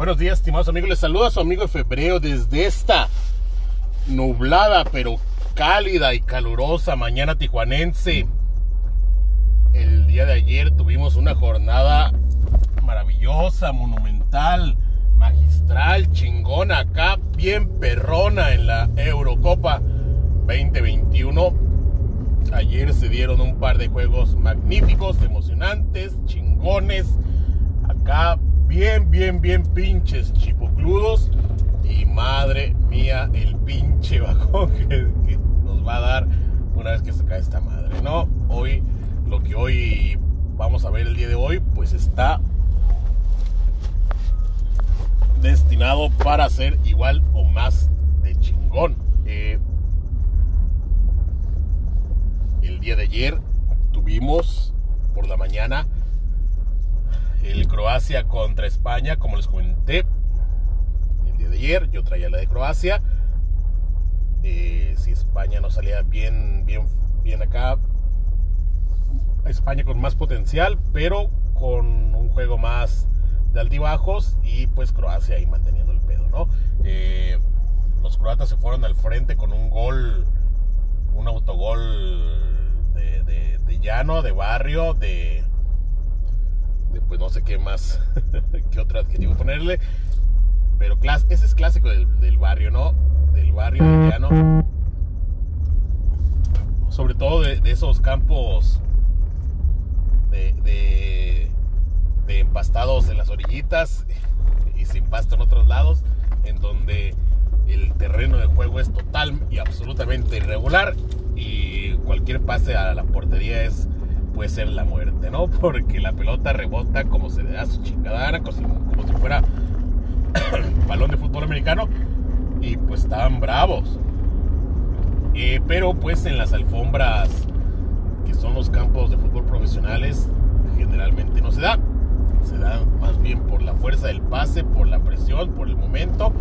Buenos días, estimados amigos. Les saluda a su amigo de febrero desde esta nublada pero cálida y calurosa mañana tijuanense. El día de ayer tuvimos una jornada maravillosa, monumental, magistral, chingona acá, bien perrona en la Eurocopa 2021. Ayer se dieron un par de juegos magníficos, emocionantes, chingones. Bien, bien pinches chipocludos. Y madre mía, el pinche bajón que, nos va a dar una vez que se cae esta madre, ¿no? Hoy, lo que hoy vamos a ver el día de hoy, pues está destinado para ser igual o más de chingón. Eh, el día de ayer tuvimos por la mañana el Croacia contra España, como les comenté el día de ayer, yo traía la de Croacia. Eh, si España no salía bien, bien, bien acá, España con más potencial, pero con un juego más de altibajos y pues Croacia ahí manteniendo el pedo, ¿no? Eh, los croatas se fueron al frente con un gol, un autogol de, de llano, de barrio, de, pues no sé qué más, qué otro adjetivo ponerle. Pero ese es clásico del, barrio, ¿no? Del barrio mexicano. Sobre todo de, esos campos de, de, de, empastados en las orillitas y sin pasto en otros lados, en donde el terreno de juego es total y absolutamente irregular y cualquier pase a la portería es puede ser la muerte, ¿no? Porque la pelota rebota como se le da su chingadana, como si, fuera balón de fútbol americano. Y pues estaban bravos. Eh, pero pues en las alfombras, que son los campos de fútbol profesionales, generalmente no se da. Se da más bien por la fuerza del pase, por la presión, por el momento.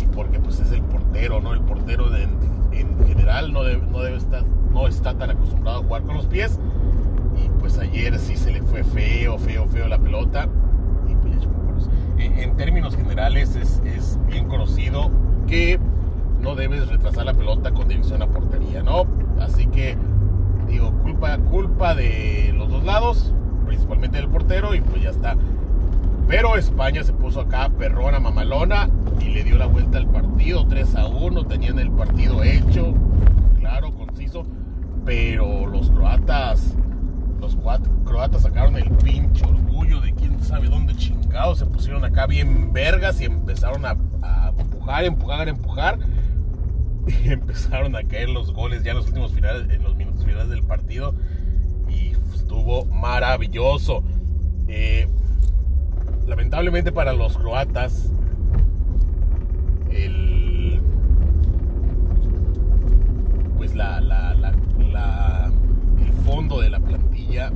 Y porque pues es el portero, ¿no? El portero en general no no debe estar, no está tan acostumbrado a jugar con los pies pues ayer sí se le fue feo, feo, feo la pelota. Y pues en, términos generales es, bien conocido que no debes retrasar la pelota con dirección a portería, ¿no? Así que digo, culpa, culpa de los dos lados, principalmente del portero, y pues ya está. Pero España se puso acá perrona, mamalona, y le dio la vuelta al partido, 3 a 1, tenían el partido hecho, claro, conciso, pero los croatas croatas sacaron el pinche orgullo de quién sabe dónde chingados. Se pusieron acá bien vergas y empezaron a, empujar, empujar, empujar. Y empezaron a caer los goles ya en los últimos finales, en los minutos finales del partido. Y estuvo maravilloso. Eh, lamentablemente para los croatas, el, pues la, la, la, la fondo de la plantilla,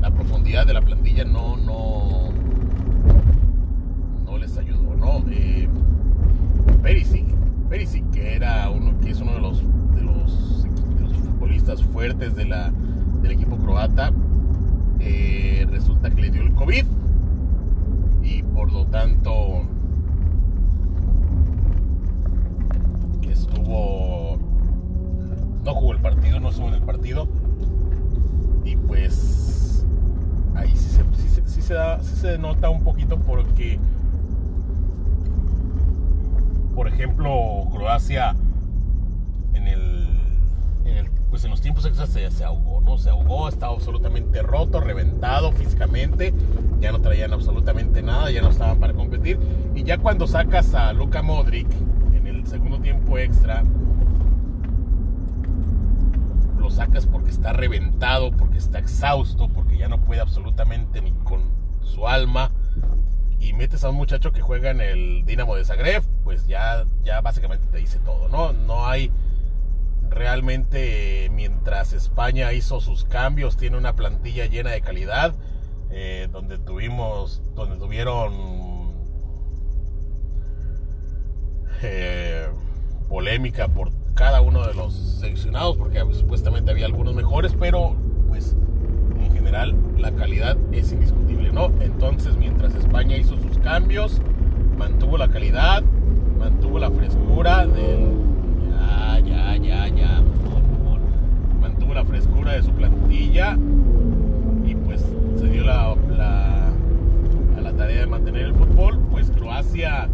la profundidad de la plantilla no, no, no les ayudó, ¿no? Eh, Perisic, Perisic, que era uno, que es uno de los, de los, futbolistas fuertes de la, del equipo croata, eh, resulta que le dio el COVID y por lo tanto estuvo no jugó el partido, no estuvo en el partido. Y pues ahí sí se, sí, se, da, sí se nota un poquito porque, por ejemplo, Croacia en el, pues en los tiempos extras se, se, ahogó, ¿no? Se ahogó, estaba absolutamente roto, reventado físicamente, ya no traían absolutamente nada, ya no estaban para competir. Y ya cuando sacas a Luka Modric en el segundo tiempo extra, lo sacas porque está reventado, porque está exhausto, porque ya no puede absolutamente ni con su alma. Y metes a un muchacho que juega en el Dinamo de Zagreb, pues ya, ya básicamente te dice todo, ¿no? No hay realmente, mientras España hizo sus cambios, tiene una plantilla llena de calidad, eh, donde tuvimos, donde tuvieron eh, polémica por cada uno de los seleccionados, porque supuestamente había algunos mejores, pero pues en general la calidad es indiscutible, ¿no? Entonces, mientras España hizo sus cambios, mantuvo la calidad, mantuvo la frescura del... Ya, ya, ya, ya, mantuvo la frescura de su plantilla y pues se dio la, la, la tarea de mantener el fútbol, pues Croacia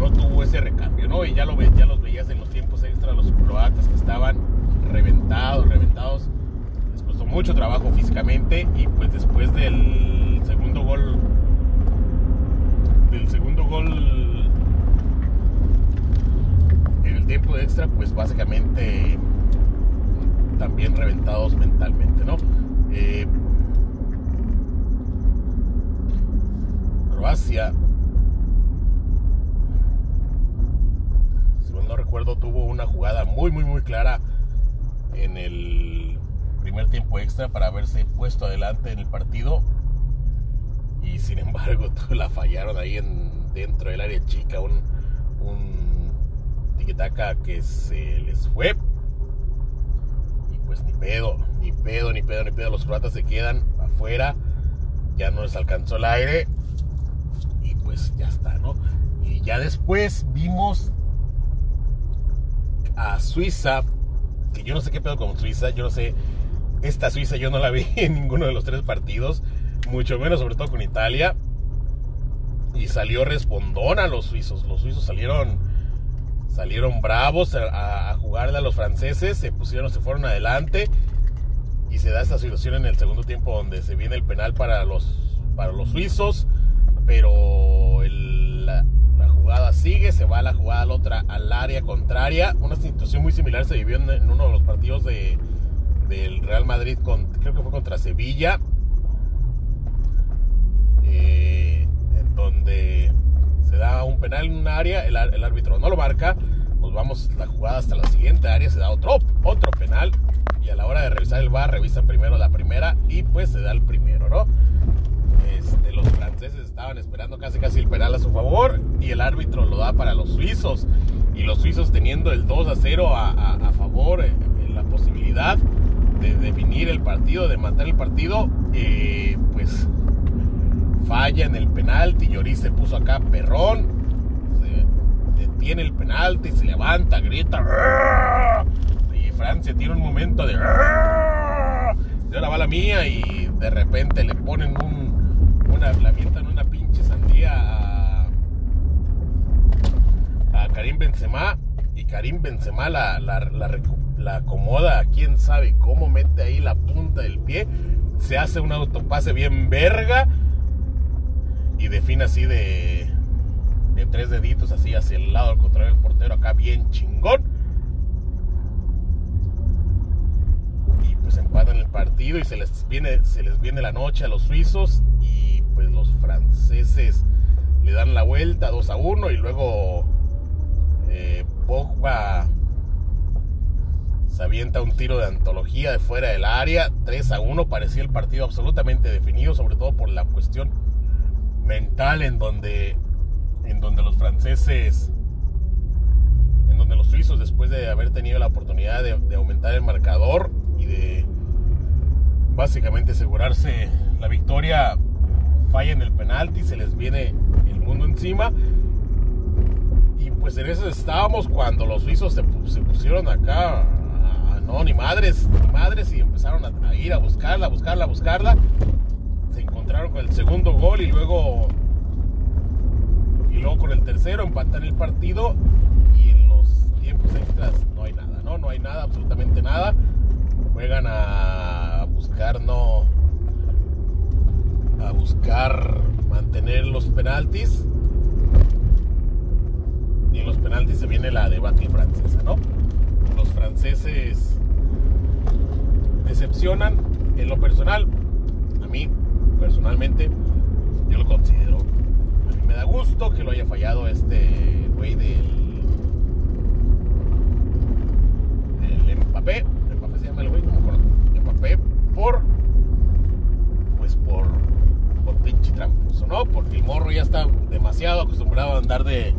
no tuvo ese recambio, ¿no? Y ya, lo, ya los veías en los tiempos extra, los croatas que estaban reventados, reventados. Les costó mucho trabajo físicamente y pues después del segundo gol, del segundo gol en el tiempo extra, pues básicamente también reventados mentalmente, ¿no? Eh, Croacia no recuerdo, tuvo una jugada muy, muy, clara en el primer tiempo extra para haberse puesto adelante en el partido. Y sin embargo, la fallaron ahí en, dentro del área chica. Un, un tiquetaca que se les fue. Y pues ni pedo, ni pedo, ni pedo, ni pedo. Los croatas se quedan afuera. Ya no les alcanzó el aire. Y pues ya está, ¿no? Y ya después vimos a Suiza, que yo no sé qué pedo con Suiza, yo no sé, esta Suiza yo no la vi en ninguno de los tres partidos, mucho menos sobre todo con Italia. Y salió respondón a los suizos. Los suizos salieron salieron bravos a, jugarle a los franceses, se pusieron, se fueron adelante y se da esta situación en el segundo tiempo donde se viene el penal para los para los suizos, pero jugada sigue, se va la jugada la otra al área contraria. Una situación muy similar se vivió en, uno de los partidos de, del Real Madrid, creo que fue contra Sevilla, eh, en donde se da un penal en un área, el, el, árbitro no lo marca, nos vamos la jugada hasta la siguiente área, se da otro, otro penal y a la hora de revisar el bar revisan primero la primera y pues se da el primero, ¿no? Franceses estaban esperando casi casi el penal a su favor y el árbitro lo da para los suizos. Y los suizos teniendo el 2 a 0 a, favor, en, eh, la posibilidad de definir el partido, de matar el partido, eh, pues falla en el penalti. Lloris se puso acá perrón, detiene el penalti, se levanta, grita. Y Francia tiene un momento de. Yo la bala mía y de repente le ponen un una, le avientan una pinche sandía a, Karim Benzema y Karim Benzema la, la, la, acomoda, quién sabe cómo, mete ahí la punta del pie, se hace un autopase bien verga y define así de, de tres deditos así hacia el lado al contrario del portero acá bien chingón. Y pues empatan el partido y se les viene, se les viene la noche a los suizos y pues los franceses le dan la vuelta 2 a 1 y luego eh, Pogba se avienta un tiro de antología de fuera del área, 3 a 1, parecía el partido absolutamente definido, sobre todo por la cuestión mental en donde, en donde los franceses, en donde los suizos después de haber tenido la oportunidad de, de aumentar el marcador y de básicamente asegurarse la victoria, fallan el penalti, se les viene el mundo encima. Y pues en eso estábamos cuando los suizos se, pusieron acá, no, ni madres, ni madres, y empezaron a, ir a buscarla, a buscarla, a buscarla. Se encontraron con el segundo gol y luego, y luego con el tercero empatan el partido. Y en los tiempos extras no hay nada, ¿no? No hay nada, absolutamente nada. Juegan a buscar, no a buscar mantener los penaltis. Y en los penaltis se viene la debate francesa, ¿no? Los franceses decepcionan en lo personal. A mí, personalmente, yo lo considero. A mí me da gusto que lo haya fallado este güey del, del Mbappé. Mbappé se llama el güey, no me acuerdo. Mbappé por pues por tramposo, ¿no? Porque el morro ya está demasiado acostumbrado a andar de.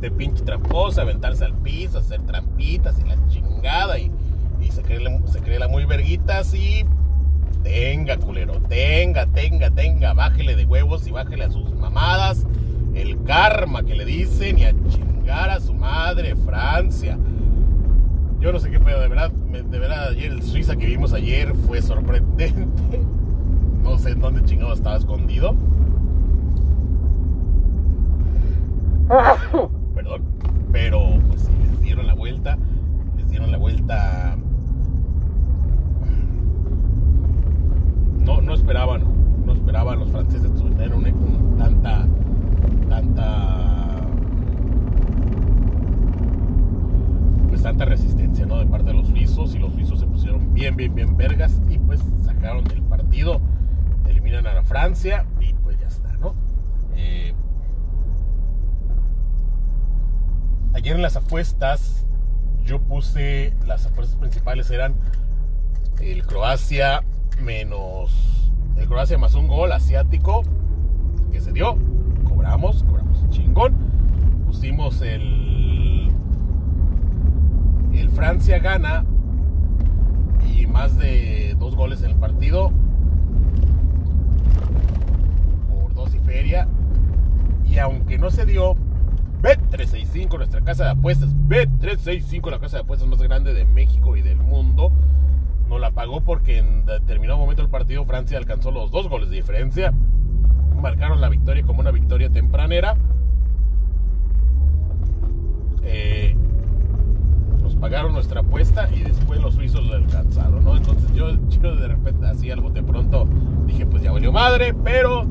de pinche tramposo, aventarse al piso, hacer trampitas y la chingada y, se cree, se cree la muy verguitas y tenga, culero, tenga, tenga, tenga, bájele de huevos y bájele a sus mamadas. El karma que le dicen y a chingar a su madre, Francia. Yo no sé qué pedo, de verdad, de verdad, ayer el Suiza que vimos ayer fue sorprendente. No sé en dónde chingado estaba escondido. Perdón. Pero pues sí, les dieron la vuelta. Les dieron la vuelta. No, no esperaban. No esperaban los franceses tener un, tanta. tanta. Pues tanta resistencia, ¿no? De parte de los suizos. Y los suizos se pusieron bien, bien, bien vergas. Y pues sacaron el partido. Eliminan a la Francia. Y pues ya está, ¿no? Eh, ayer en las apuestas yo puse las apuestas principales eran el Croacia menos el Croacia más un gol asiático que se dio cobramos cobramos chingón pusimos el Francia gana y más de dos goles en el partido por dos y feria y aunque no se dio Bet365, nuestra casa de apuestas. Bet365, la casa de apuestas más grande de México y del mundo. No la pagó porque en determinado momento del partido Francia alcanzó los dos goles de diferencia. Marcaron la victoria como una victoria tempranera. Eh, nos pagaron nuestra apuesta y después los suizos lo alcanzaron, ¿no? Entonces yo, yo de repente así algo de pronto dije, pues ya valió madre, pero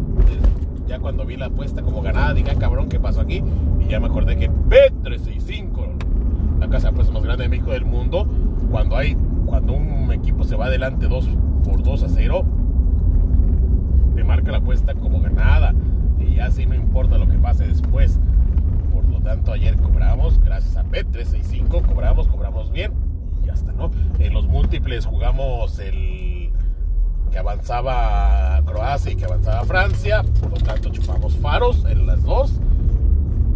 ya cuando vi la apuesta como ganada, dije, ah, cabrón, ¿qué pasó aquí? Y ya me acordé que B365, la casa de más grande de México del mundo, cuando hay, cuando un equipo se va adelante 2 por 2 a 0, te marca la apuesta como ganada. Y ya así no importa lo que pase después. Por lo tanto, ayer cobramos, gracias a Bet365, cobramos, cobramos bien. Y ya está, ¿no? En los múltiples jugamos el que avanzaba Croacia y que avanzaba Francia, por lo tanto chupamos faros en las dos.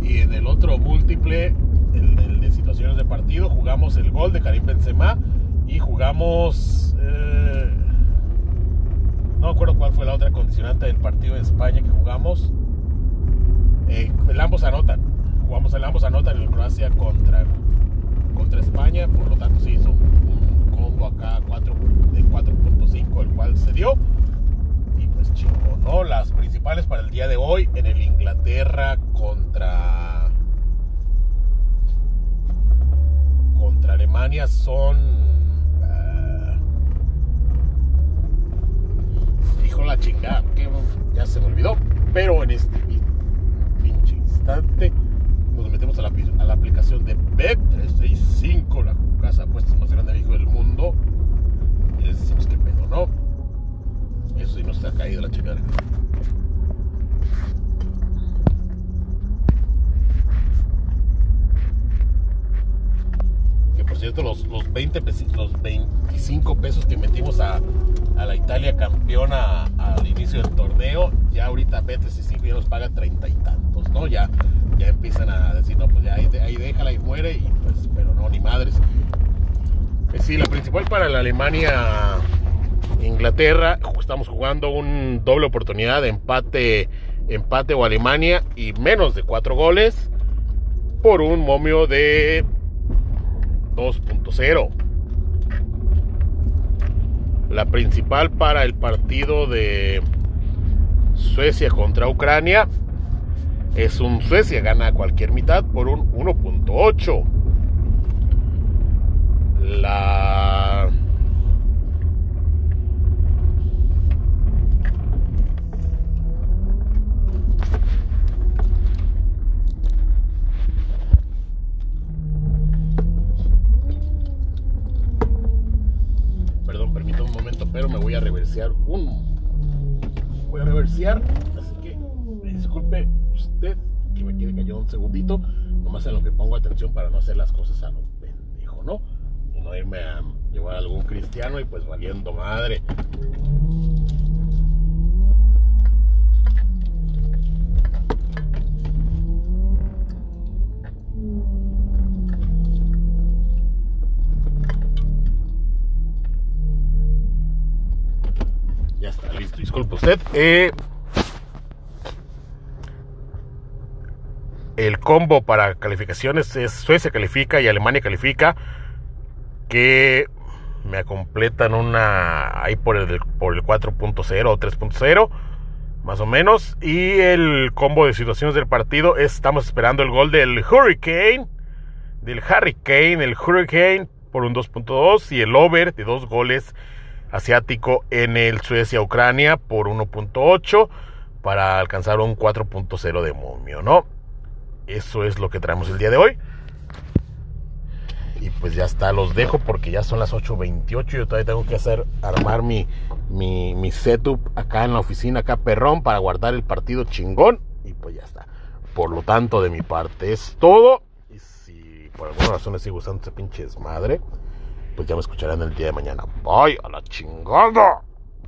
Y en el otro múltiple, el, de situaciones de partido, jugamos el gol de Karim Benzema y jugamos... Eh, no me acuerdo cuál fue la otra condicionante del partido de España que jugamos. Eh, el ambos anotan. Jugamos el ambos anotan el Croacia contra, contra España, por lo tanto se hizo un combo acá 4 de 4.5, el cual se dio. Y pues chingo, ¿no? Las principales para el día de hoy en el Inglaterra contra. contra Alemania son. Uh, hijo la chingada, que ya se me olvidó. Pero en este pinche instante a la, aplicación de Bet365, la casa de apuestas más grande del mundo les decimos que pedo, ¿no? Eso sí nos ha caído la chingada. Que por cierto, los, los 20 los 25 pesos que metimos a, a la Italia campeona al inicio del torneo, ya ahorita B35 ya nos paga treinta y tantos, ¿no? Ya, ya empiezan a decir, no, pues ya ahí, déjala y muere, y pues, pero no, ni madres. Eh, sí, la principal para la Alemania Inglaterra. Estamos jugando un doble oportunidad de empate, empate o Alemania y menos de cuatro goles por un momio de 2.0. La principal para el partido de Suecia contra Ucrania es un Suecia gana cualquier mitad por un 1.8 la perdón permítame un momento pero me voy a reversear un voy a reversear así que disculpe usted, que me quiere que un segundito, nomás en lo que pongo atención para no hacer las cosas a lo pendejo, ¿no? Y no irme a llevar a algún cristiano y pues valiendo madre. Ya está listo, disculpe usted. Eh... el combo para calificaciones es Suecia califica y Alemania califica. Que me completan una ahí por el, por el 4.0 o 3.0 más o menos. Y el combo de situaciones del partido estamos esperando el gol del Hurricane, del Hurricane, el Hurricane por un 2.2 y el over de dos goles asiático en el Suecia-Ucrania por 1.8 para alcanzar un 4.0 de momio, ¿no? Eso es lo que traemos el día de hoy. Y pues ya está, los dejo porque ya son las 8.28. Yo todavía tengo que hacer, armar mi, mi, setup acá en la oficina, acá perrón, para guardar el partido chingón. Y pues ya está. Por lo tanto, de mi parte es todo. Y si por alguna razón les sigue gustando este pinche desmadre, pues ya me escucharán el día de mañana. Bye, a la chingada.